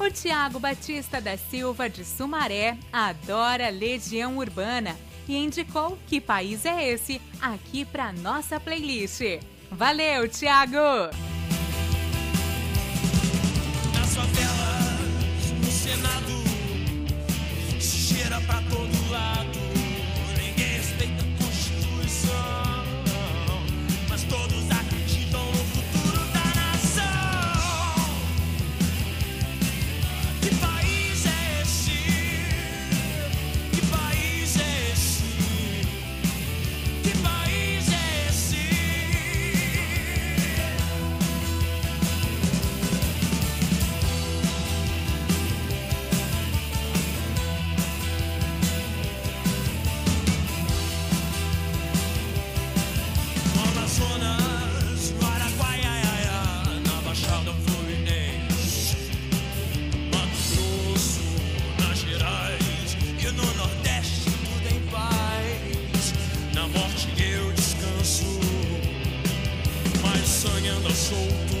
O Tiago Batista da Silva de Sumaré adora Legião Urbana e indicou que país é esse aqui para nossa playlist. Valeu, Tiago! Nas favelas, no Senado, cheira solto.